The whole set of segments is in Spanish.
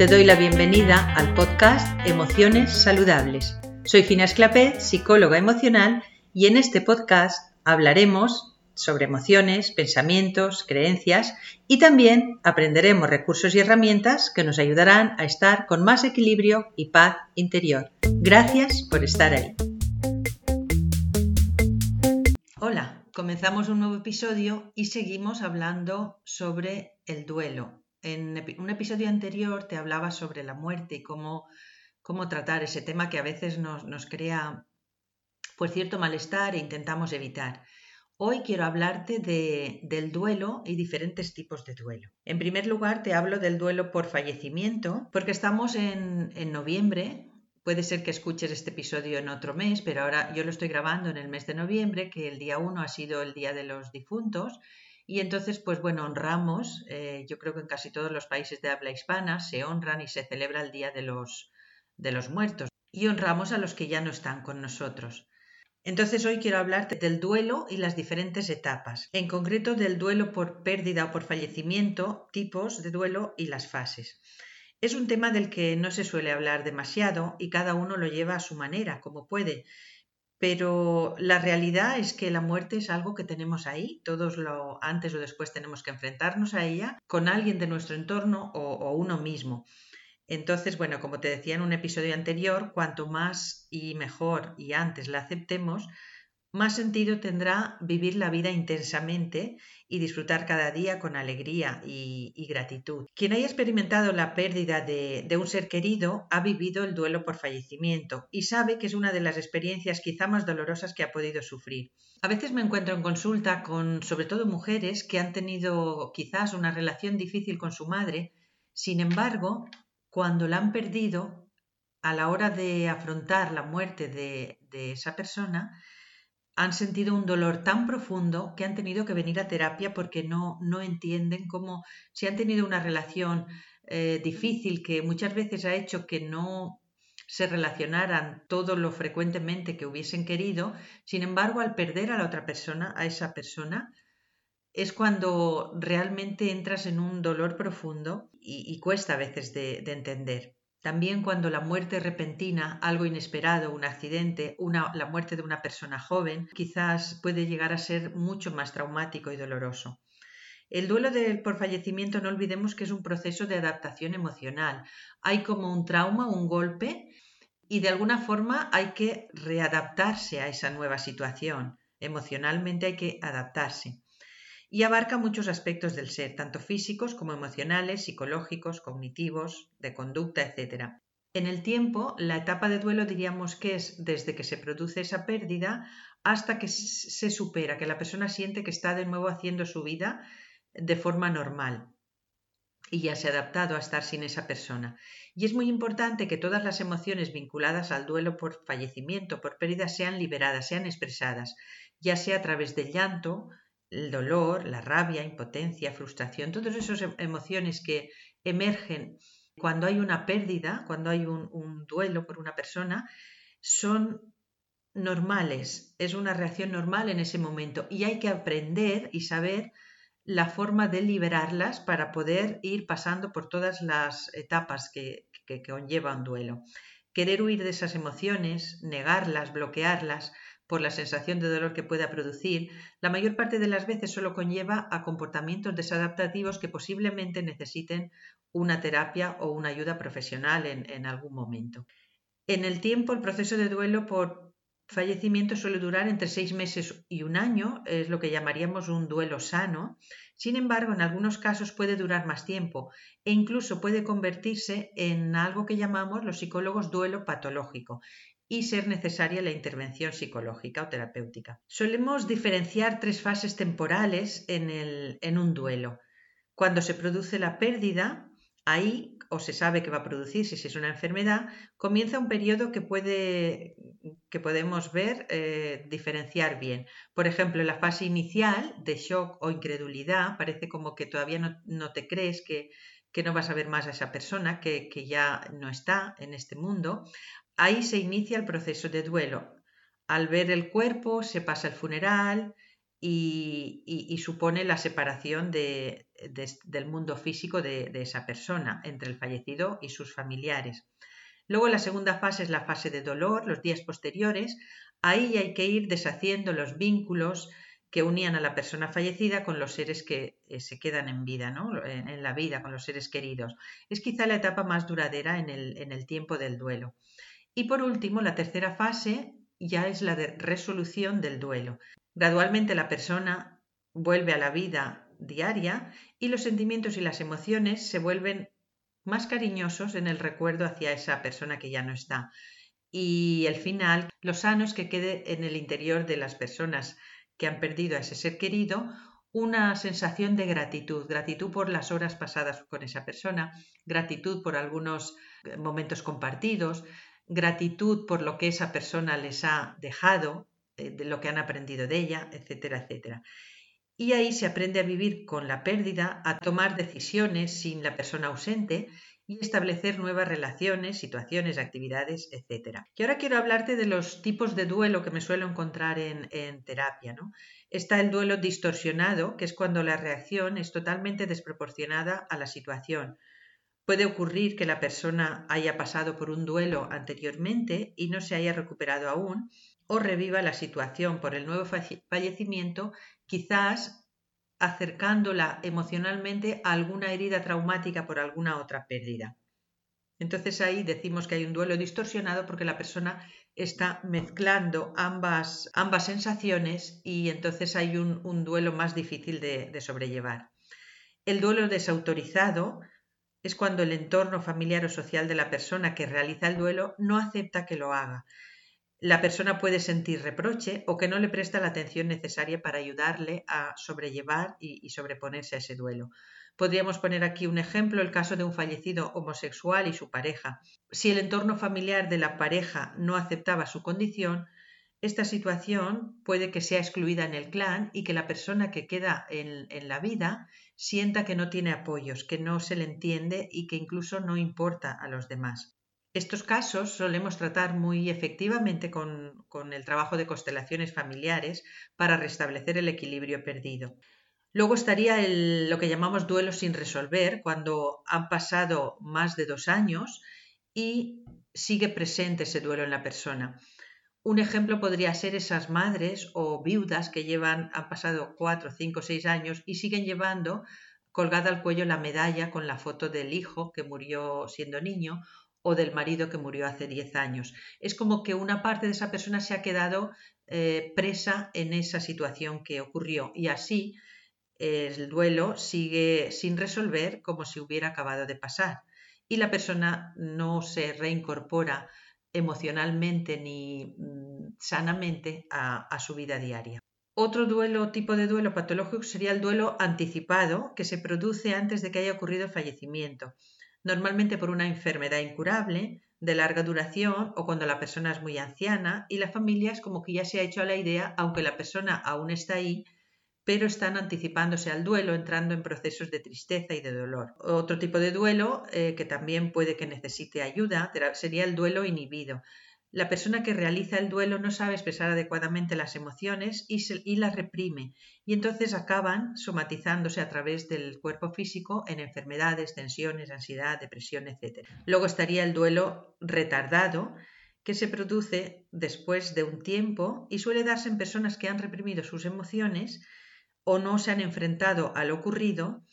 Te doy la bienvenida al podcast Emociones Saludables. Soy Fina Esclapé, psicóloga emocional, y en este podcast hablaremos sobre emociones, pensamientos, creencias y también aprenderemos recursos y herramientas que nos ayudarán a estar con más equilibrio y paz interior. Gracias por estar ahí. Hola, comenzamos un nuevo episodio y seguimos hablando sobre el duelo, en un episodio anterior te hablaba sobre la muerte y cómo, cómo tratar ese tema que a veces nos, nos crea pues cierto malestar e intentamos evitar. Hoy quiero hablarte de, del duelo y diferentes tipos de duelo. En primer lugar, te hablo del duelo por fallecimiento, porque estamos en, en noviembre. Puede ser que escuches este episodio en otro mes, pero ahora yo lo estoy grabando en el mes de noviembre, que el día 1 ha sido el Día de los Difuntos, y entonces, pues bueno, honramos, eh, yo creo que en casi todos los países de habla hispana se honran y se celebra el Día de los, de los Muertos. Y honramos a los que ya no están con nosotros. Entonces hoy quiero hablarte del duelo y las diferentes etapas, en concreto del duelo por pérdida o por fallecimiento, tipos de duelo y las fases. Es un tema del que no se suele hablar demasiado y cada uno lo lleva a su manera, como puede, pero la realidad es que la muerte es algo que tenemos ahí, todos lo antes o después tenemos que enfrentarnos a ella con alguien de nuestro entorno o, o uno mismo. Entonces, bueno, como te decía en un episodio anterior, cuanto más y mejor y antes la aceptemos, más sentido tendrá vivir la vida intensamente y disfrutar cada día con alegría y, gratitud. Quien haya experimentado la pérdida de, de, un ser querido ha vivido el duelo por fallecimiento y sabe que es una de las experiencias quizá más dolorosas que ha podido sufrir. A veces me encuentro en consulta con sobre todo mujeres que han tenido quizás una relación difícil con su madre, sin embargo, cuando la han perdido, a la hora de afrontar la muerte de, de esa persona, han sentido un dolor tan profundo que han tenido que venir a terapia porque no, no entienden cómo, si han tenido una relación eh, difícil que muchas veces ha hecho que no se relacionaran todo lo frecuentemente que hubiesen querido, sin embargo, al perder a la otra persona, a esa persona, es cuando realmente entras en un dolor profundo y, cuesta a veces de entender. También cuando la muerte repentina, algo inesperado, un accidente, una, la muerte de una persona joven, quizás puede llegar a ser mucho más traumático y doloroso. El duelo por fallecimiento no olvidemos que es un proceso de adaptación emocional. Hay como un trauma, un golpe, y de alguna forma hay que readaptarse a esa nueva situación. Emocionalmente hay que adaptarse y abarca muchos aspectos del ser, tanto físicos como emocionales, psicológicos, cognitivos, de conducta, etc. En el tiempo, la etapa de duelo diríamos que es desde que se produce esa pérdida hasta que se supera, que la persona siente que está de nuevo haciendo su vida de forma normal y ya se ha adaptado a estar sin esa persona. Y es muy importante que todas las emociones vinculadas al duelo por fallecimiento, por pérdida, sean liberadas, sean expresadas, ya sea a través del llanto, el dolor, la rabia, impotencia, frustración, todas esas em, emociones que emergen cuando hay una pérdida, cuando hay un, duelo por una persona, son normales, es una reacción normal en ese momento y hay que aprender y saber la forma de liberarlas para poder ir pasando por todas las etapas que, que, que conlleva un duelo. Querer huir de esas emociones, negarlas, bloquearlas, por la sensación de dolor que pueda producir, la mayor parte de las veces solo conlleva a comportamientos desadaptativos que posiblemente necesiten una terapia o una ayuda profesional en, algún momento. En el tiempo, el proceso de duelo por fallecimiento suele durar entre seis meses y un año, es lo que llamaríamos un duelo sano. Sin embargo, en algunos casos puede durar más tiempo e incluso puede convertirse en algo que llamamos los psicólogos duelo patológico y ser necesaria la intervención psicológica o terapéutica. Solemos diferenciar tres fases temporales en, el, en un duelo. Cuando se produce la pérdida, ahí o se sabe que va a producirse si es una enfermedad, comienza un periodo que, puede, que podemos ver, eh, diferenciar bien. Por ejemplo, la fase inicial de shock o incredulidad, parece como que todavía no, te crees que, que, no vas a ver más a esa persona, que, que ya no está en este mundo. Ahí se inicia el proceso de duelo. Al ver el cuerpo se pasa el funeral y, supone la separación del mundo físico de, esa persona entre el fallecido y sus familiares. Luego la segunda fase es la fase de dolor, los días posteriores. Ahí hay que ir deshaciendo los vínculos que unían a la persona fallecida con los seres que eh, se quedan en vida, ¿no? en, la vida, con los seres queridos. Es quizá la etapa más duradera en el tiempo del duelo. Y por último, la tercera fase ya es la de resolución del duelo. Gradualmente la persona vuelve a la vida diaria y los sentimientos y las emociones se vuelven más cariñosos en el recuerdo hacia esa persona que ya no está. Y el final, lo sano es que quede en el interior de las personas que han perdido a ese ser querido una sensación de gratitud, gratitud por las horas pasadas con esa persona, gratitud por algunos momentos compartidos, gratitud por lo que esa persona les ha dejado, eh, de lo que han aprendido de ella, etcétera, etcétera. Y ahí se aprende a vivir con la pérdida, a tomar decisiones sin la persona ausente y establecer nuevas relaciones, situaciones, actividades, etcétera. Y ahora quiero hablarte de los tipos de duelo que me suelo encontrar en, en terapia. ¿no? Está el duelo distorsionado, que es cuando la reacción es totalmente desproporcionada a la situación Puede ocurrir que la persona haya pasado por un duelo anteriormente y no se haya recuperado aún, o reviva la situación por el nuevo fallecimiento, quizás acercándola emocionalmente a alguna herida traumática por alguna otra pérdida. Entonces ahí decimos que hay un duelo distorsionado porque la persona está mezclando ambas, sensaciones y entonces hay un, duelo más difícil de sobrellevar. El duelo desautorizado es cuando el entorno familiar o social de la persona que realiza el duelo no acepta que lo haga. La persona puede sentir reproche o que no le presta la atención necesaria para ayudarle a sobrellevar y, sobreponerse a ese duelo. Podríamos poner aquí un ejemplo, el caso de un fallecido homosexual y su pareja. Si el entorno familiar de la pareja no aceptaba su condición, esta situación puede que sea excluida en el clan y que la persona que queda en, la vida sienta que no tiene apoyos, que no se le entiende y que incluso no importa a los demás. Estos casos solemos tratar muy efectivamente con, el trabajo de constelaciones familiares para restablecer el equilibrio perdido. Luego estaría lo que llamamos duelo sin resolver, cuando han pasado más de dos años y sigue presente ese duelo en la persona. Un ejemplo podría ser esas madres o viudas que llevan, han pasado cuatro, cinco, seis años y siguen llevando colgada al cuello la medalla con la foto del hijo que murió siendo niño o del marido que murió hace diez años. Es como que una parte de esa persona se ha quedado eh, presa en esa situación que ocurrió y así el duelo sigue sin resolver como si hubiera acabado de pasar y la persona no se reincorpora emocionalmente ni mm, sanamente a, su vida diaria. Otro duelo, tipo de duelo patológico sería el duelo anticipado, que se produce antes de que haya ocurrido el fallecimiento, normalmente por una enfermedad incurable, de larga duración o cuando la persona es muy anciana y la familia es como que ya se ha hecho a la idea, aunque la persona aún está ahí, pero están anticipándose al duelo, entrando en procesos de tristeza y de dolor. Otro tipo de duelo eh, que también puede que necesite ayuda sería el duelo inhibido. La persona que realiza el duelo no sabe expresar adecuadamente las emociones y, las reprime, y entonces acaban somatizándose a través del cuerpo físico en enfermedades, tensiones, ansiedad, depresión, etc. Luego estaría el duelo retardado, que se produce después de un tiempo y suele darse en personas que han reprimido sus emociones o no se han enfrentado a lo ocurrido,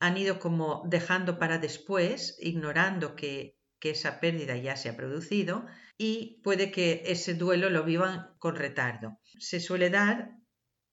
han ido como dejando para después, ignorando que, esa pérdida ya se ha producido y puede que ese duelo lo vivan con retardo. Se suele dar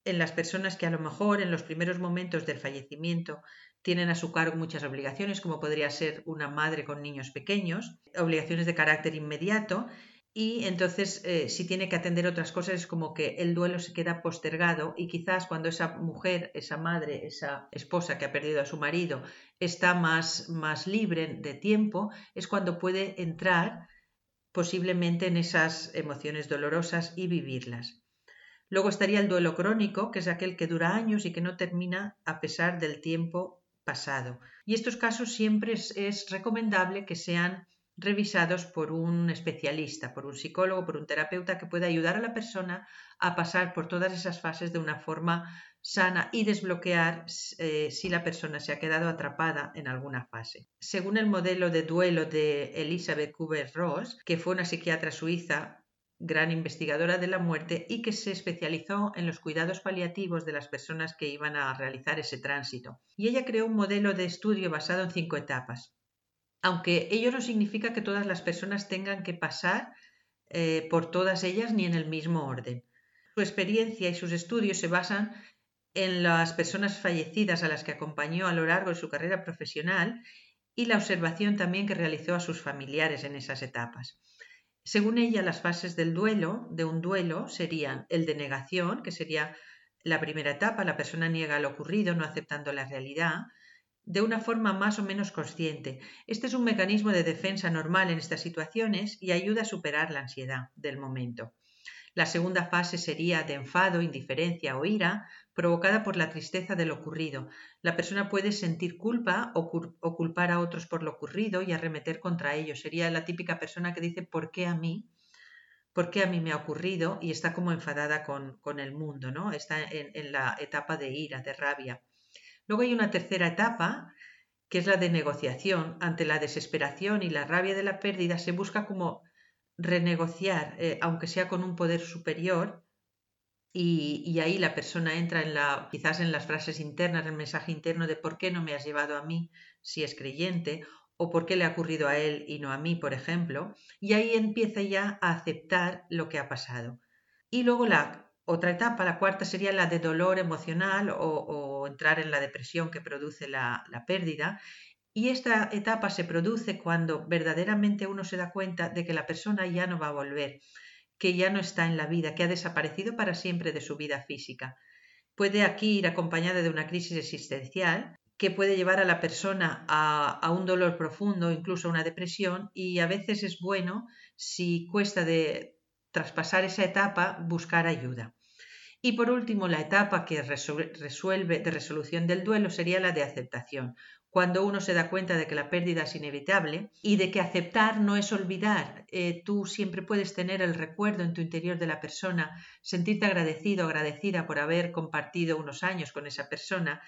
en las personas que a lo mejor en los primeros momentos del fallecimiento tienen a su cargo muchas obligaciones, como podría ser una madre con niños pequeños, obligaciones de carácter inmediato, y entonces eh, si tiene que atender otras cosas es como que el duelo se queda postergado y quizás cuando esa mujer, esa madre, esa esposa que ha perdido a su marido está más, más libre de tiempo, es cuando puede entrar posiblemente en esas emociones dolorosas y vivirlas. Luego estaría el duelo crónico, que es aquel que dura años y que no termina a pesar del tiempo pasado. Y estos casos siempre es recomendable que sean revisados por un especialista, por un psicólogo, por un terapeuta que pueda ayudar a la persona a pasar por todas esas fases de una forma sana y desbloquear eh, si la persona se ha quedado atrapada en alguna fase. Según el modelo de duelo de Elizabeth Kubler-Ross, que fue una psiquiatra suiza, gran investigadora de la muerte y que se especializó en los cuidados paliativos de las personas que iban a realizar ese tránsito. Y ella creó un modelo de estudio basado en cinco etapas aunque ello no significa que todas las personas tengan que pasar eh, por todas ellas ni en el mismo orden. Su experiencia y sus estudios se basan en las personas fallecidas a las que acompañó a lo largo de su carrera profesional y la observación también que realizó a sus familiares en esas etapas. Según ella, las fases del duelo, de un duelo, serían el de negación, que sería la primera etapa, la persona niega lo ocurrido, no aceptando la realidad, de una forma más o menos consciente. Este es un mecanismo de defensa normal en estas situaciones y ayuda a superar la ansiedad del momento. La segunda fase sería de enfado, indiferencia o ira, provocada por la tristeza de lo ocurrido. La persona puede sentir culpa o, culpar a otros por lo ocurrido y arremeter contra ellos. Sería la típica persona que dice ¿por qué a mí? ¿Por qué a mí me ha ocurrido? Y está como enfadada con, el mundo, ¿no? Está en la etapa de ira, de rabia. Luego hay una tercera etapa, que es la de negociación. Ante la desesperación y la rabia de la pérdida se busca como renegociar, eh, aunque sea con un poder superior, y, ahí la persona entra en la, quizás en las frases internas, el mensaje interno de por qué no me has llevado a mí si es creyente, o por qué le ha ocurrido a él y no a mí, por ejemplo, y ahí empieza ya a aceptar lo que ha pasado. Y luego la otra etapa, la cuarta, sería la de dolor emocional o, entrar en la depresión que produce la, pérdida. Y esta etapa se produce cuando verdaderamente uno se da cuenta de que la persona ya no va a volver, que ya no está en la vida, que ha desaparecido para siempre de su vida física. Puede aquí ir acompañada de una crisis existencial que puede llevar a la persona a, a, un dolor profundo, incluso a una depresión, y a veces es bueno, si cuesta de, traspasar esa etapa, buscar ayuda. Y por último, la etapa que resuelve de resolución del duelo sería la de aceptación, cuando uno se da cuenta de que la pérdida es inevitable y de que aceptar no es olvidar. Eh, tú siempre puedes tener el recuerdo en tu interior de la persona, sentirte agradecido, agradecida por haber compartido unos años con esa persona.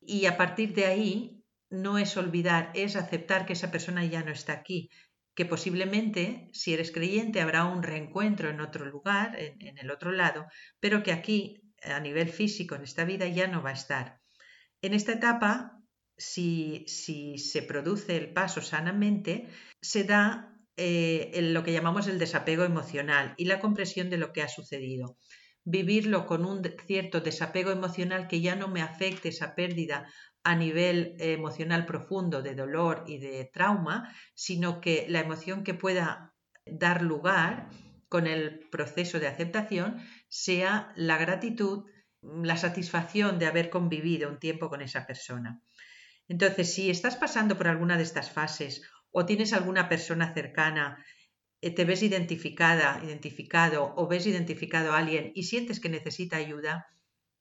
Y a partir de ahí, no es olvidar, es aceptar que esa persona ya no está aquí, que posiblemente, si eres creyente, habrá un reencuentro en otro lugar, en, el otro lado, pero que aquí, a nivel físico, en esta vida, ya no va a estar. En esta etapa, si, si se produce el paso sanamente, se da eh, lo que llamamos el desapego emocional y la compresión de lo que ha sucedido. Vivirlo con un cierto desapego emocional que ya no me afecte esa pérdida a nivel emocional profundo de dolor y de trauma, sino que la emoción que pueda dar lugar con el proceso de aceptación sea la gratitud, la satisfacción de haber convivido un tiempo con esa persona. Entonces, si estás pasando por alguna de estas fases o tienes alguna persona cercana, eh, te ves identificada, identificado o ves identificado a alguien y sientes que necesita ayuda,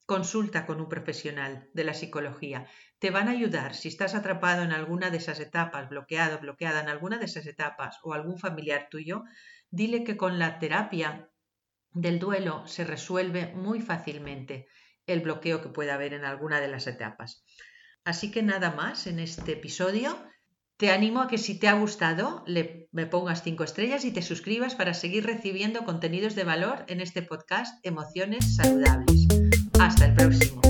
Consulta con un profesional de la psicología. Te van a ayudar si estás atrapado en alguna de esas etapas, bloqueado, bloqueada en alguna de esas etapas o algún familiar tuyo, dile que con la terapia del duelo se resuelve muy fácilmente el bloqueo que pueda haber en alguna de las etapas. Así que nada más en este episodio. Te animo a que si te ha gustado le, me pongas cinco estrellas y te suscribas para seguir recibiendo contenidos de valor en este podcast Emociones Saludables. Hasta el próximo.